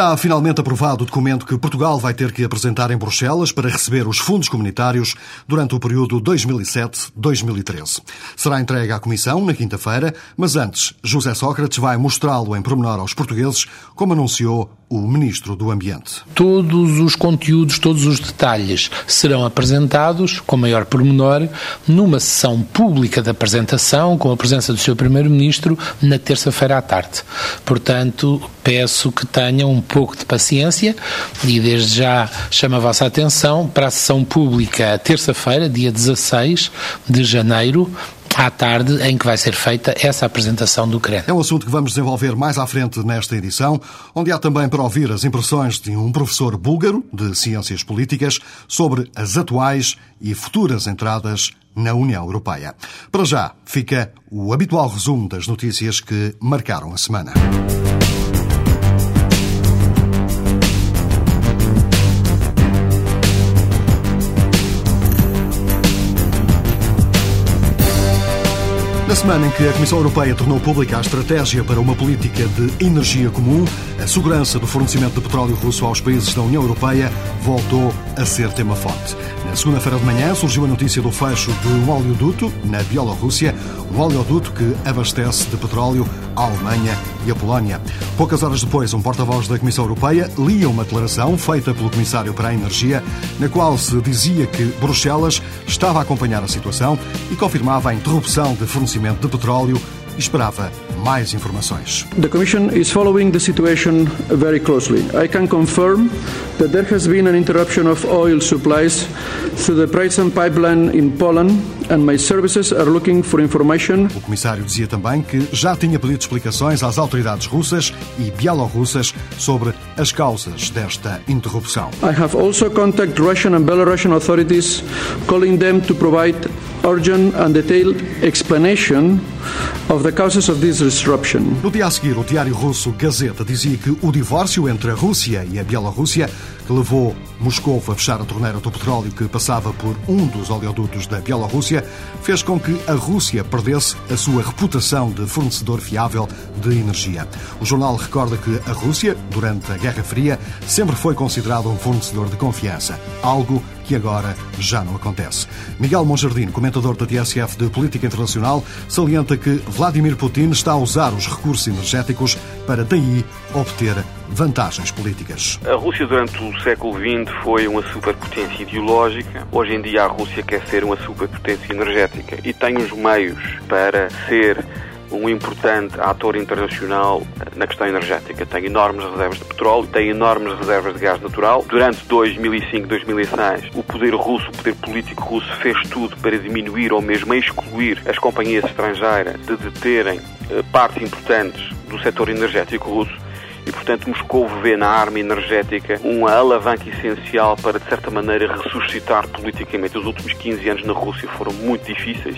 Está finalmente aprovado o documento que Portugal vai ter que apresentar em Bruxelas para receber os fundos comunitários durante o período 2007-2013. Será entregue à Comissão na quinta-feira, mas antes, José Sócrates vai mostrá-lo em pormenor aos portugueses, como anunciou o Ministro do Ambiente. Todos os conteúdos, todos os detalhes serão apresentados com maior pormenor numa sessão pública de apresentação com a presença do Sr. Primeiro-Ministro na terça-feira à tarde. Portanto, peço que tenham um pouco de paciência e desde já chamo a vossa atenção para a sessão pública terça-feira, dia 16 de janeiro, à tarde em que vai ser feita essa apresentação do CREN. É um assunto que vamos desenvolver mais à frente nesta edição, onde há também para ouvir as impressões de um professor búlgaro de Ciências Políticas sobre as atuais e futuras entradas na União Europeia. Para já, fica o habitual resumo das notícias que marcaram a semana. Na semana em que a Comissão Europeia tornou pública a estratégia para uma política de energia comum, a segurança do fornecimento de petróleo russo aos países da União Europeia voltou a ser tema forte. Na segunda-feira de manhã surgiu a notícia do fecho de um oleoduto na Bielorrússia, um oleoduto que abastece de petróleo a Alemanha e a Polónia. Poucas horas depois, um porta-voz da Comissão Europeia lia uma declaração feita pelo Comissário para a Energia, na qual se dizia que Bruxelas estava a acompanhar a situação e confirmava a interrupção de fornecimento de petróleo esperava mais informações. The Commission is following the situation very closely. I can confirm that there has been an interruption of oil supplies through the Pricen pipeline in Poland and my services are looking for information. O comissário dizia também que já tinha pedido explicações às autoridades russas e bielorrussas sobre as causas desta interrupção. I have also contacted Russian and Belarusian authorities calling them to provide urgent and detailed explanation of the causes of this disruption. No dia a seguir, o diário russo Gazeta dizia que o divórcio entre a Rússia e a Bielorrússia, que levou Moscou a fechar a torneira do petróleo que passava por um dos oleodutos da Bielorrússia, fez com que a Rússia perdesse a sua reputação de fornecedor fiável de energia. O jornal recorda que a Rússia, durante a Guerra Fria, sempre foi considerado um fornecedor de confiança, algo que agora já não acontece. Miguel Monjardino, comentador da TSF de Política Internacional, salienta que Vladimir Putin está a usar os recursos energéticos para daí obter vantagens políticas. A Rússia durante o século XX foi uma superpotência ideológica. Hoje em dia a Rússia quer ser uma superpotência energética e tem os meios para ser um importante ator internacional na questão energética. Tem enormes reservas de petróleo, tem enormes reservas de gás natural. Durante 2005, 2006, o poder russo, o poder político russo, fez tudo para diminuir ou mesmo excluir as companhias estrangeiras de deterem partes importantes do setor energético russo e, portanto, Moscou vê na arma energética uma alavanca essencial para, de certa maneira, ressuscitar politicamente. Os últimos 15 anos na Rússia foram muito difíceis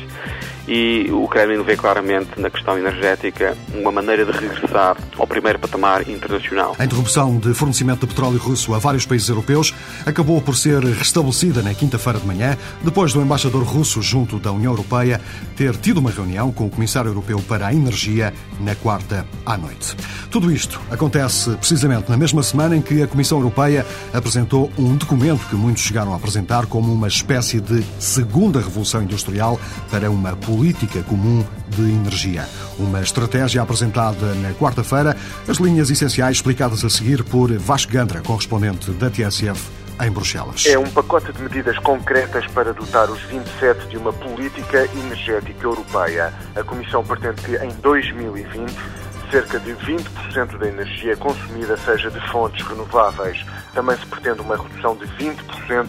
e o Kremlin vê claramente na questão energética uma maneira de regressar ao primeiro patamar internacional. A interrupção de fornecimento de petróleo russo a vários países europeus acabou por ser restabelecida na quinta-feira de manhã, depois do embaixador russo junto da União Europeia ter tido uma reunião com o Comissário Europeu para a Energia na quarta à noite. Tudo isto acontece precisamente na mesma semana em que a Comissão Europeia apresentou um documento que muitos chegaram a apresentar como uma espécie de segunda revolução industrial para uma política comum de energia. Uma estratégia apresentada na quarta-feira, as linhas essenciais explicadas a seguir por Vasco Gandra, correspondente da TSF em Bruxelas. É um pacote de medidas concretas para dotar os 27 de uma política energética europeia. A Comissão pretende que em 2020 cerca de 20% da energia consumida seja de fontes renováveis. Também se pretende uma redução de 20%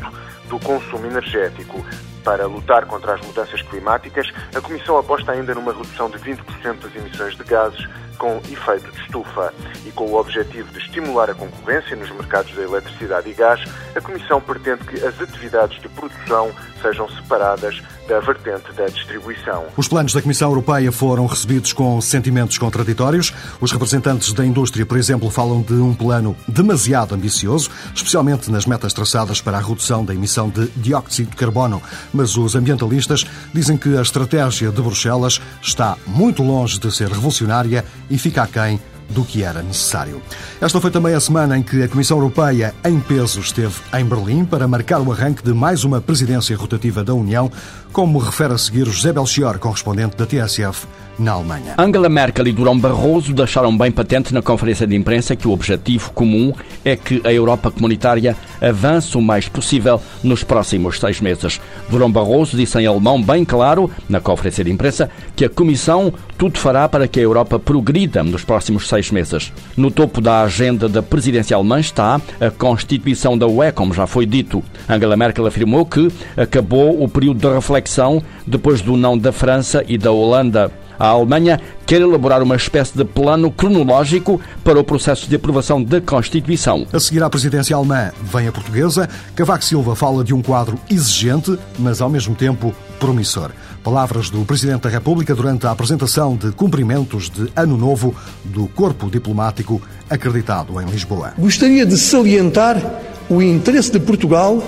do consumo energético. Para lutar contra as mudanças climáticas, a Comissão aposta ainda numa redução de 20% das emissões de gases com efeito de estufa. E com o objetivo de estimular a concorrência nos mercados da eletricidade e gás, a Comissão pretende que as atividades de produção sejam separadas da vertente da distribuição. Os planos da Comissão Europeia foram recebidos com sentimentos contraditórios. Os representantes da indústria, por exemplo, falam de um plano demasiado ambicioso, especialmente nas metas traçadas para a redução da emissão de dióxido de carbono. Mas os ambientalistas dizem que a estratégia de Bruxelas está muito longe de ser revolucionária e fica aquém do que era necessário. Esta foi também a semana em que a Comissão Europeia, em peso, esteve em Berlim para marcar o arranque de mais uma presidência rotativa da União, como refere a seguir José Belchior, correspondente da TSF na Alemanha. Angela Merkel e Durão Barroso deixaram bem patente na conferência de imprensa que o objetivo comum é que a Europa comunitária avance o mais possível nos próximos seis meses. Durão Barroso disse em alemão bem claro, na conferência de imprensa, que a Comissão tudo fará para que a Europa progrida nos próximos seis meses. No topo da agenda da presidência alemã está a constituição da UE, como já foi dito. Angela Merkel afirmou que acabou o período de reflexão depois do não da França e da Holanda. A Alemanha quer elaborar uma espécie de plano cronológico para o processo de aprovação da Constituição. A seguir à presidência alemã vem a portuguesa. Cavaco Silva fala de um quadro exigente, mas ao mesmo tempo promissor. Palavras do Presidente da República durante a apresentação de cumprimentos de Ano Novo do Corpo Diplomático acreditado em Lisboa. Gostaria de salientar o interesse de Portugal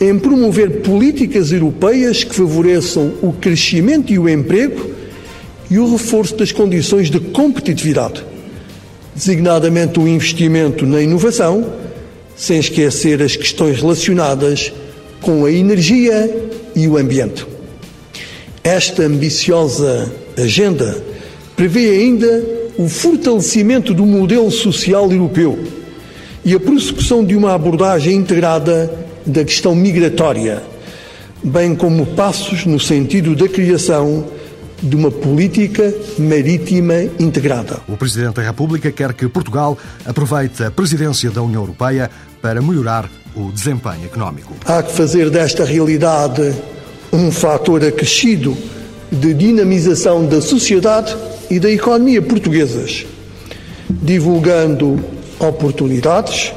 em promover políticas europeias que favoreçam o crescimento e o emprego e o reforço das condições de competitividade, designadamente o investimento na inovação, sem esquecer as questões relacionadas com a energia e o ambiente. Esta ambiciosa agenda prevê ainda o fortalecimento do modelo social europeu e a prossecução de uma abordagem integrada da questão migratória, bem como passos no sentido da criação de uma política marítima integrada. O Presidente da República quer que Portugal aproveite a presidência da União Europeia para melhorar o desempenho económico. Há que fazer desta realidade um fator acrescido de dinamização da sociedade e da economia portuguesas, divulgando oportunidades,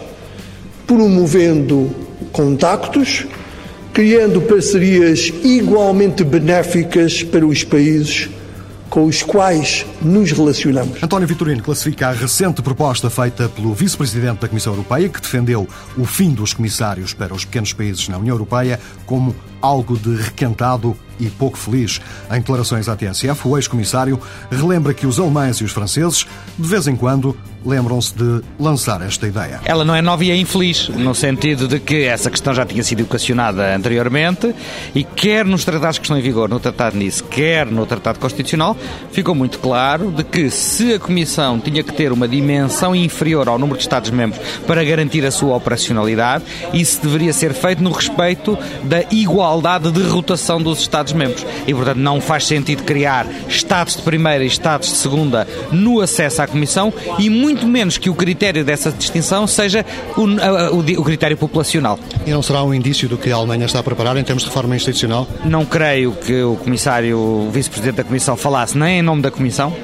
promovendo contactos criando parcerias igualmente benéficas para os países com os quais nos relacionamos. António Vitorino classifica a recente proposta feita pelo vice-presidente da Comissão Europeia, que defendeu o fim dos comissários para os pequenos países na União Europeia, como algo de requentado e pouco feliz. Em declarações à TSF, o ex-comissário relembra que os alemães e os franceses, de vez em quando, lembram-se de lançar esta ideia. Ela não é nova e é infeliz, no sentido de que essa questão já tinha sido equacionada anteriormente e quer nos tratados que estão em vigor, no Tratado Nice, quer no Tratado Constitucional, ficou muito claro de que se a Comissão tinha que ter uma dimensão inferior ao número de Estados-membros para garantir a sua operacionalidade, isso deveria ser feito no respeito da igualdade de rotação dos Estados-membros. E, portanto, não faz sentido criar Estados de primeira e Estados de segunda no acesso à Comissão e muito menos que o critério dessa distinção seja o, o, o, critério populacional. E não será um indício do que a Alemanha está a preparar em termos de reforma institucional? Não creio que o comissário, o vice-presidente da Comissão, falasse nem em nome da Comissão,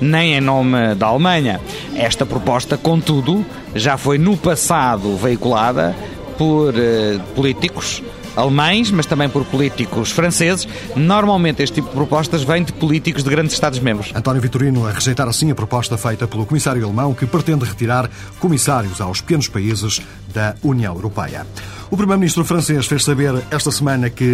nem em nome da Alemanha. Esta proposta, contudo, já foi no passado veiculada por uh, políticos alemães, mas também por políticos franceses. Normalmente este tipo de propostas vem de políticos de grandes Estados-membros. António Vitorino a rejeitar assim a proposta feita pelo comissário alemão que pretende retirar comissários aos pequenos países da União Europeia. O primeiro-ministro francês fez saber esta semana que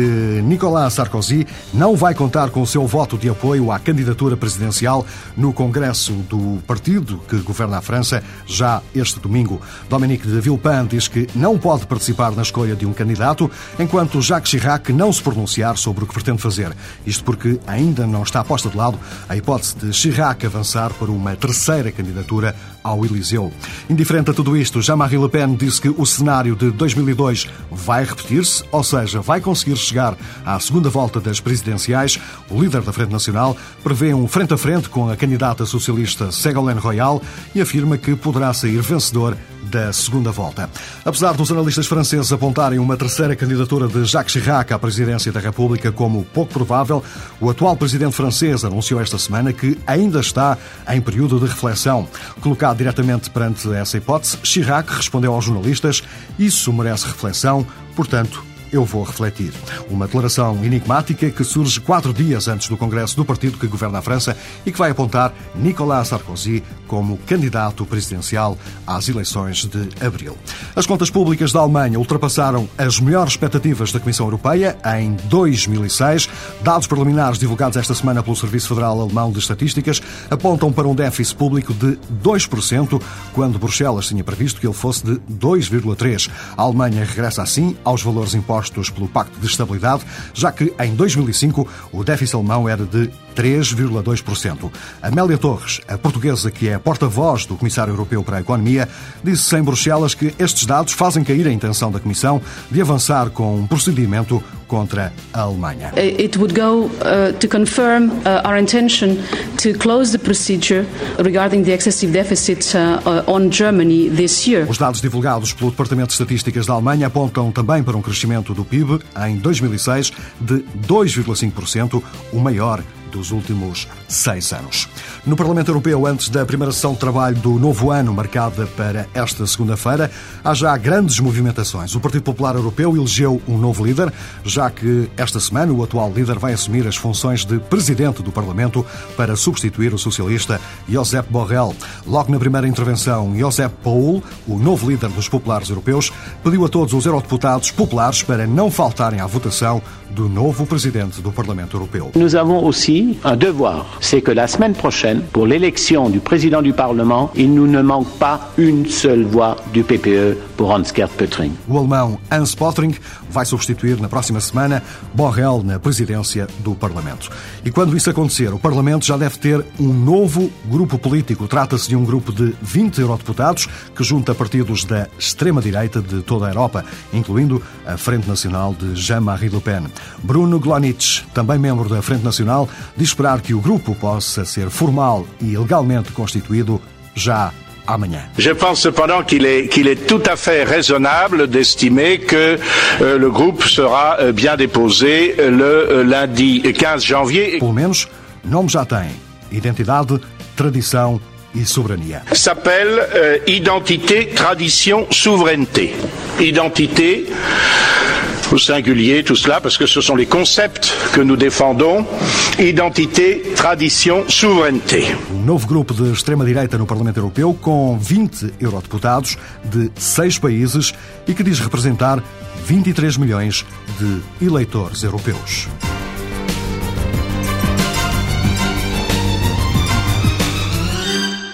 Nicolas Sarkozy não vai contar com o seu voto de apoio à candidatura presidencial no Congresso do partido que governa a França já este domingo. Dominique de Villepin diz que não pode participar na escolha de um candidato enquanto Jacques Chirac não se pronunciar sobre o que pretende fazer. Isto porque ainda não está posta de lado a hipótese de Chirac avançar para uma terceira candidatura ao Eliseu. Indiferente a tudo isto, Jean-Marie Le Pen disse que o cenário de 2002 vai repetir-se, ou seja, vai conseguir chegar à segunda volta das presidenciais. O líder da Frente Nacional prevê um frente a frente com a candidata socialista Ségolène Royal e afirma que poderá sair vencedor da segunda volta. Apesar dos analistas franceses apontarem uma terceira candidatura de Jacques Chirac à presidência da República como pouco provável, o atual presidente francês anunciou esta semana que ainda está em período de reflexão. Colocado diretamente perante essa hipótese, Chirac respondeu aos jornalistas: Isso merece reflexão, portanto, eu vou refletir. Uma declaração enigmática que surge quatro dias antes do Congresso do partido que governa a França e que vai apontar Nicolas Sarkozy como candidato presidencial às eleições de abril. As contas públicas da Alemanha ultrapassaram as melhores expectativas da Comissão Europeia em 2006. Dados preliminares divulgados esta semana pelo Serviço Federal Alemão de Estatísticas apontam para um déficit público de 2%, quando Bruxelas tinha previsto que ele fosse de 2,3%. A Alemanha regressa assim aos valores impostos impostos pelo Pacto de Estabilidade, já que em 2005 o déficit alemão era de 3,2%. Amélia Torres, a portuguesa que é porta-voz do Comissário Europeu para a Economia, disse em Bruxelas que estes dados fazem cair a intenção da Comissão de avançar com um procedimento contra a Alemanha. It would go uh, to confirm uh, our intention to close the procedure regarding the excessive deficit uh, on Germany this year. Os dados divulgados pelo Departamento de Estatísticas da Alemanha apontam também para um crescimento do PIB em 2006 de 2,5%, o maior dos últimos seis anos. No Parlamento Europeu, antes da primeira sessão de trabalho do novo ano, marcada para esta segunda-feira, há já grandes movimentações. O Partido Popular Europeu elegeu um novo líder, já que esta semana o atual líder vai assumir as funções de presidente do Parlamento para substituir o socialista Josep Borrell. Logo na primeira intervenção, Josep Paul, o novo líder dos populares europeus, pediu a todos os eurodeputados populares para não faltarem à votação do novo presidente do Parlamento Europeu. Nous avons aussi un devoir, c'est que la semaine prochaine, pour l'élection du président du Parlement, il nous ne manque pas une seule voix du PPE pour Hans-Gert Pöttering. O alemão Hans Pöttering vai substituir na próxima semana Borrell na presidência do Parlamento. E quando isso acontecer, o Parlamento já deve ter um novo grupo político. Trata-se de um grupo de 20 eurodeputados que junta partidos da extrema-direita de toda a Europa, incluindo a Frente Nacional de Jean-Marie Le Pen. Bruno Glonitsch, também membro da Frente Nacional, diz esperar que o grupo possa ser formal e legalmente constituído já amanhã. Je pense cependant qu'il est, qu'il est tout à fait raisonnable d'estimer que euh, le groupe sera euh, bien déposé euh, le lundi 15 janvier. Pelo menos, nome já tem. Identidade, tradição e soberania. S'appelle euh, Identité, Tradition, Souveraineté. Identité au singulier, tout cela, parce que ce sont les concepts que nous défendons. Identité, tradition, souveraineté. Um novo grupo de extrema-direita no Parlamento Europeu, com 20 eurodeputados de seis países e que diz representar 23 milhões de eleitores europeus.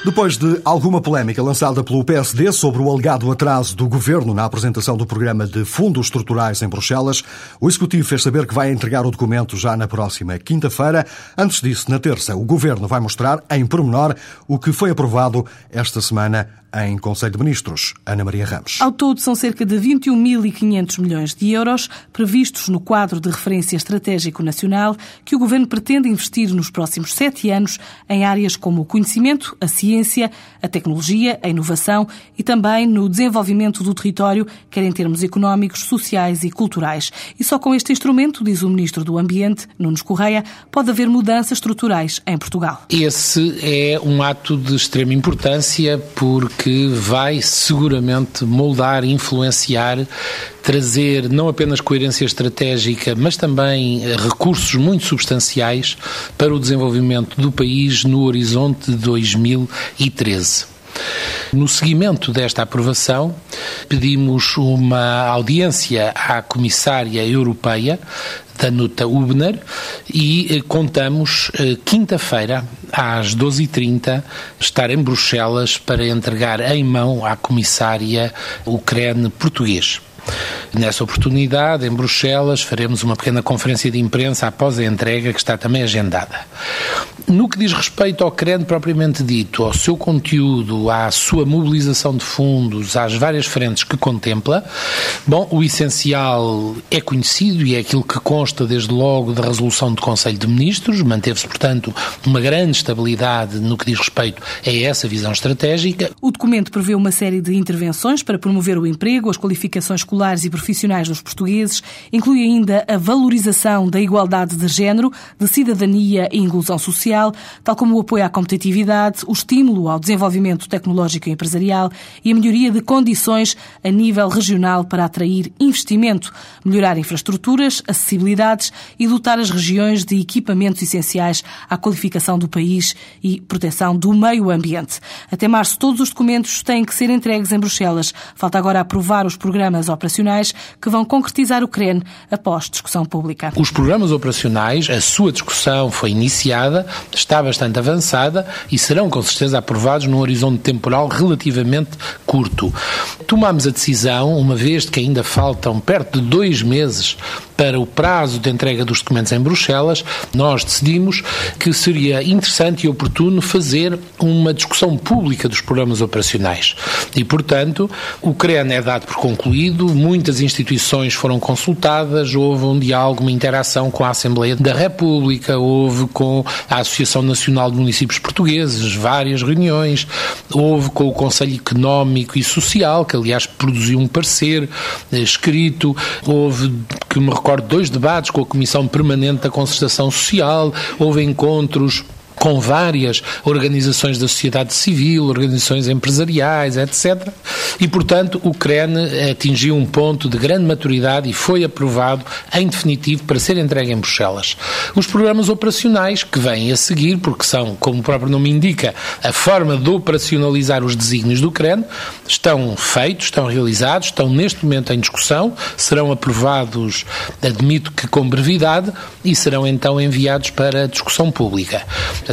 Depois de alguma polémica lançada pelo PSD sobre o alegado atraso do governo na apresentação do programa de fundos estruturais em Bruxelas, o Executivo fez saber que vai entregar o documento já na próxima quinta-feira. Antes disso, na terça, o governo vai mostrar em pormenor o que foi aprovado esta semana em Conselho de Ministros. Ana Maria Ramos. Ao todo, são cerca de 21.500 milhões de euros previstos no quadro de referência estratégico nacional que o Governo pretende investir nos próximos sete anos em áreas como o conhecimento, a ciência, a tecnologia, a inovação e também no desenvolvimento do território, quer em termos económicos, sociais e culturais. E só com este instrumento, diz o Ministro do Ambiente, Nunes Correia, pode haver mudanças estruturais em Portugal. Esse é um ato de extrema importância porque que vai seguramente moldar, influenciar, trazer não apenas coerência estratégica, mas também eh, recursos muito substanciais para o desenvolvimento do país no horizonte de 2013. No seguimento desta aprovação, pedimos uma audiência à Comissária Europeia, Danuta Hubner, e eh, contamos eh, quinta-feira, às 12h30, estar em Bruxelas para entregar em mão à Comissária o CREN português. Nessa oportunidade, em Bruxelas, faremos uma pequena conferência de imprensa após a entrega que está também agendada. No que diz respeito ao CREN propriamente dito, ao seu conteúdo, à sua mobilização de fundos, às várias frentes que contempla, bom, o essencial é conhecido e é aquilo que consta desde logo da resolução do Conselho de Ministros, manteve-se, portanto, uma grande estabilidade no que diz respeito a essa visão estratégica. O documento prevê uma série de intervenções para promover o emprego, as qualificações escolares e profissionais dos portugueses, inclui ainda a valorização da igualdade de género, de cidadania e inclusão social, tal como o apoio à competitividade, o estímulo ao desenvolvimento tecnológico e empresarial e a melhoria de condições a nível regional para atrair investimento, melhorar infraestruturas, acessibilidades e dotar as regiões de equipamentos essenciais à qualificação do país e proteção do meio ambiente. Até março, todos os documentos têm que ser entregues em Bruxelas. Falta agora aprovar os programas operacionais que vão concretizar o CREN após discussão pública. Os programas operacionais, a sua discussão foi iniciada, está bastante avançada e serão com certeza aprovados num horizonte temporal relativamente curto. Tomámos a decisão, uma vez que ainda faltam perto de dois meses para o prazo de entrega dos documentos em Bruxelas, nós decidimos que seria interessante e oportuno fazer uma discussão pública dos programas operacionais. E, portanto, o CREN é dado por concluído, muitas instituições foram consultadas, houve um diálogo, uma interação com a Assembleia da República, houve com a Associação Nacional de Municípios Portugueses, várias reuniões, houve com o Conselho Económico e Social, que aliás produziu um parecer eh, escrito, houve que me recordo dois debates com a Comissão Permanente da Concertação Social, houve encontros com várias organizações da sociedade civil, organizações empresariais, etc. E, portanto, o CREN atingiu um ponto de grande maturidade e foi aprovado em definitivo para ser entregue em Bruxelas. Os programas operacionais que vêm a seguir, porque são, como o próprio nome indica, a forma de operacionalizar os desígnios do CREN, estão feitos, estão realizados, estão neste momento em discussão, serão aprovados, admito que com brevidade, e serão então enviados para discussão pública.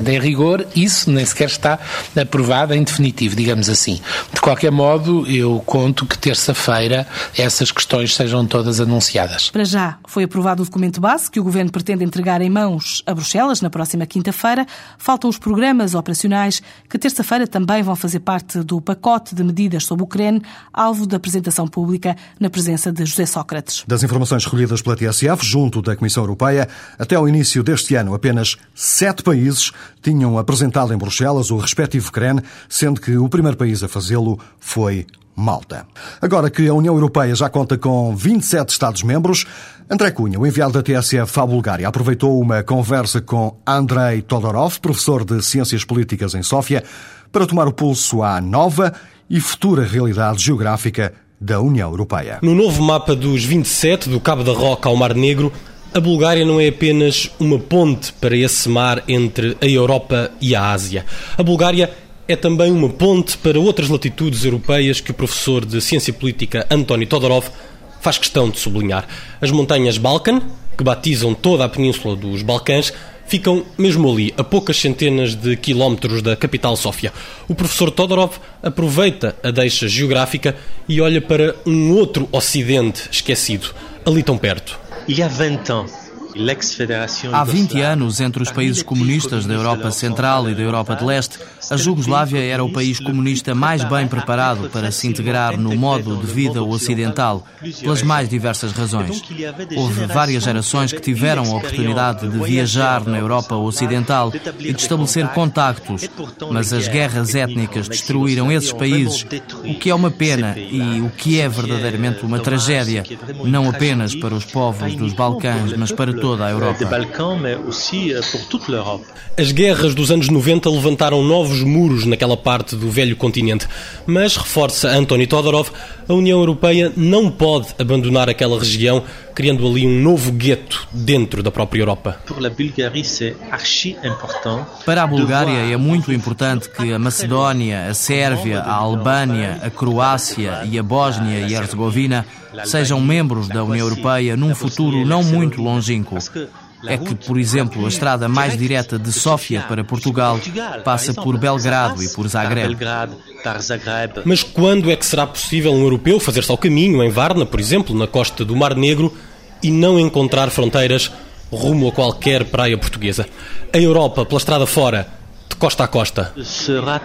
Portanto, em rigor, isso nem sequer está aprovado em definitivo, digamos assim. De qualquer modo, eu conto que terça-feira essas questões sejam todas anunciadas. Para já, foi aprovado o documento base que o Governo pretende entregar em mãos a Bruxelas na próxima quinta-feira. Faltam os programas operacionais que terça-feira também vão fazer parte do pacote de medidas sobre o CREN, alvo da apresentação pública na presença de José Sócrates. Das informações recolhidas pela TSF, junto da Comissão Europeia, até ao início deste ano, apenas sete países tinham apresentado em Bruxelas o respectivo CREN, sendo que o primeiro país a fazê-lo foi Malta. Agora que a União Europeia já conta com 27 Estados-membros, André Cunha, o enviado da TSF à Bulgária, aproveitou uma conversa com Andrei Todorov, professor de Ciências Políticas em Sófia, para tomar o pulso à nova e futura realidade geográfica da União Europeia. No novo mapa dos 27, do Cabo da Roca ao Mar Negro, a Bulgária não é apenas uma ponte para esse mar entre a Europa e a Ásia. A Bulgária é também uma ponte para outras latitudes europeias que o professor de Ciência Política António Todorov faz questão de sublinhar. As montanhas Balkan, que batizam toda a península dos Balcãs, ficam mesmo ali, a poucas centenas de quilómetros da capital Sófia. O professor Todorov aproveita a deixa geográfica e olha para um outro ocidente esquecido, ali tão perto. Há 20 anos, entre os países comunistas da Europa Central e da Europa de Leste, a Jugoslávia era o país comunista mais bem preparado para se integrar no modo de vida ocidental, pelas mais diversas razões. Houve várias gerações que tiveram a oportunidade de viajar na Europa Ocidental e de estabelecer contactos, mas as guerras étnicas destruíram esses países, o que é uma pena e o que é verdadeiramente uma tragédia, não apenas para os povos dos Balcãs, mas para toda a Europa. As guerras dos anos 90 levantaram novos muros naquela parte do velho continente, mas, reforça António Todorov, a União Europeia não pode abandonar aquela região, criando ali um novo gueto dentro da própria Europa. Para a Bulgária é muito importante que a Macedónia, a Sérvia, a Albânia, a Croácia e a Bósnia e Herzegovina sejam membros da União Europeia num futuro não muito longínquo. É que, por exemplo, a estrada mais direta de Sófia para Portugal passa por Belgrado e por Zagreb. Mas quando é que será possível um europeu fazer-se ao caminho, em Varna, por exemplo, na costa do Mar Negro, e não encontrar fronteiras rumo a qualquer praia portuguesa? A Europa, pela estrada fora, de costa a costa. Será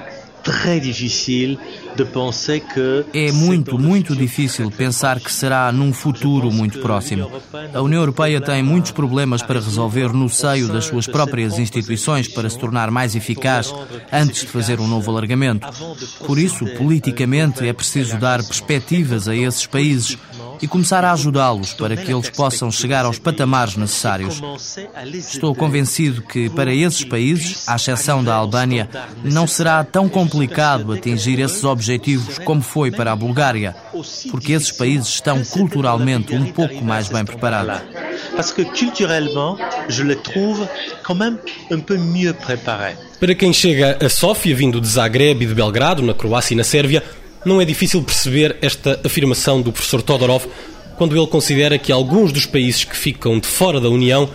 é muito, muito difícil pensar que será num futuro muito próximo. A União Europeia tem muitos problemas para resolver no seio das suas próprias instituições para se tornar mais eficaz antes de fazer um novo alargamento. Por isso, politicamente, é preciso dar perspectivas a esses países e começar a ajudá-los para que eles possam chegar aos patamares necessários. Estou convencido que, para esses países, à exceção da Albânia, não será tão complicado atingir esses objetivos como foi para a Bulgária, porque esses países estão culturalmente um pouco mais bem preparados. Parce que culturellement, je les trouve quand même un peu mieux préparés. Para quem chega a Sófia, vindo de Zagreb e de Belgrado, na Croácia e na Sérvia, não é difícil perceber esta afirmação do professor Todorov quando ele considera que alguns dos países que ficam de fora da União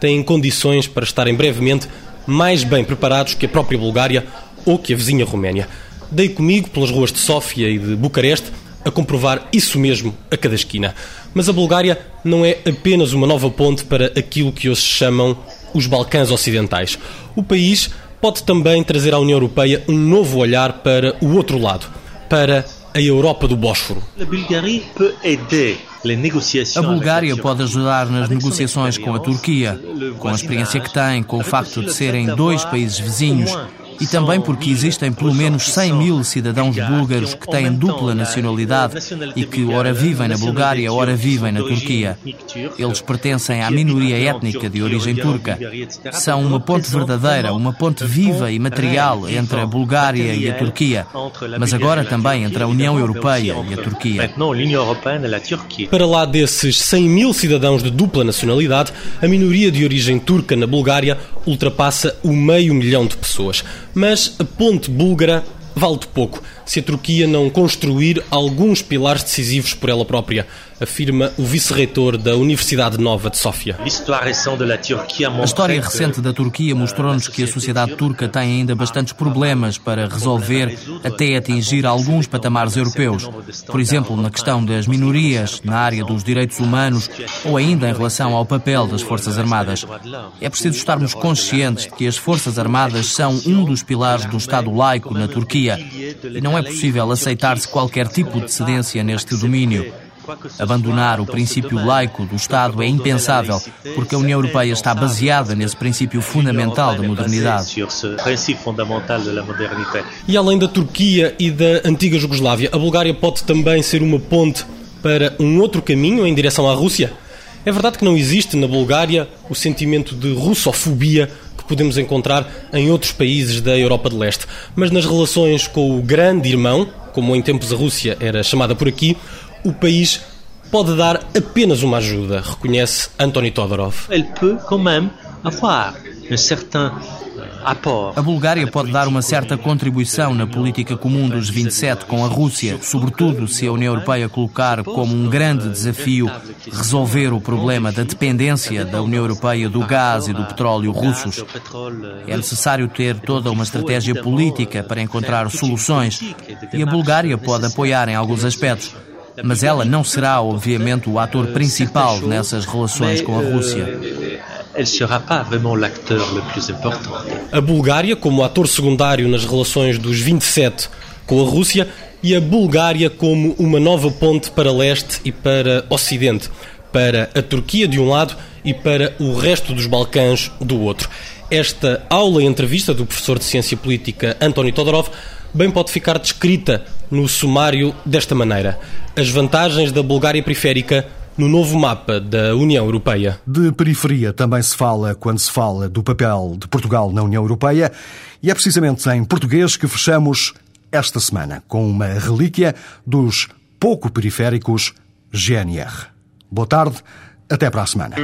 têm condições para estarem brevemente mais bem preparados que a própria Bulgária ou que a vizinha Roménia. Dei comigo pelas ruas de Sófia e de Bucareste a comprovar isso mesmo a cada esquina. Mas a Bulgária não é apenas uma nova ponte para aquilo que hoje chamam os Balcãs Ocidentais. O país pode também trazer à União Europeia um novo olhar para o outro lado para a Europa do Bósforo. A Bulgária pode ajudar nas negociações com a Turquia, com a experiência que tem, com o facto de serem dois países vizinhos e também porque existem pelo menos 100 mil cidadãos búlgaros que têm dupla nacionalidade e que ora vivem na Bulgária, ora vivem na Turquia. Eles pertencem à minoria étnica de origem turca. São uma ponte verdadeira, uma ponte viva e material entre a Bulgária e a Turquia, mas agora também entre a União Europeia e a Turquia. Para lá desses 100 mil cidadãos de dupla nacionalidade, a minoria de origem turca na Bulgária ultrapassa o meio milhão de pessoas. Mas a ponte búlgara vale de pouco se a Turquia não construir alguns pilares decisivos por ela própria, afirma o vice-reitor da Universidade Nova de Sófia. A história recente da Turquia mostrou-nos que a sociedade turca tem ainda bastantes problemas para resolver até atingir alguns patamares europeus. Por exemplo, na questão das minorias, na área dos direitos humanos ou ainda em relação ao papel das Forças Armadas. É preciso estarmos conscientes de que as Forças Armadas são um dos pilares do Estado laico na Turquia e não é possível aceitar-se qualquer tipo de cedência neste domínio. Abandonar o princípio laico do Estado é impensável, porque a União Europeia está baseada nesse princípio fundamental da modernidade. E além da Turquia e da antiga Jugoslávia, a Bulgária pode também ser uma ponte para um outro caminho em direção à Rússia? É verdade que não existe na Bulgária o sentimento de russofobia podemos encontrar em outros países da Europa de Leste. Mas nas relações com o grande irmão, como em tempos a Rússia era chamada por aqui, o país pode dar apenas uma ajuda, reconhece António Todorov. Ele pode, quand même, avoir un certain a Bulgária pode dar uma certa contribuição na política comum dos 27 com a Rússia, sobretudo se a União Europeia colocar como um grande desafio resolver o problema da dependência da União Europeia do gás e do petróleo russos. É necessário ter toda uma estratégia política para encontrar soluções e a Bulgária pode apoiar em alguns aspectos mas ela não será, obviamente, o ator principal nessas relações com a Rússia elle sera pas vraiment l'acteur le plus. A Bulgária como ator secundário nas relações dos 27 com a Rússia e a Bulgária como uma nova ponte para leste e para ocidente, para a Turquia de um lado e para o resto dos Balcãs do outro. Esta aula e entrevista do professor de Ciência Política António Todorov bem pode ficar descrita no sumário desta maneira: as vantagens da Bulgária periférica no novo mapa da União Europeia. De periferia também se fala quando se fala do papel de Portugal na União Europeia e é precisamente em português que fechamos esta semana com uma relíquia dos pouco periféricos GNR. Boa tarde, até para a semana.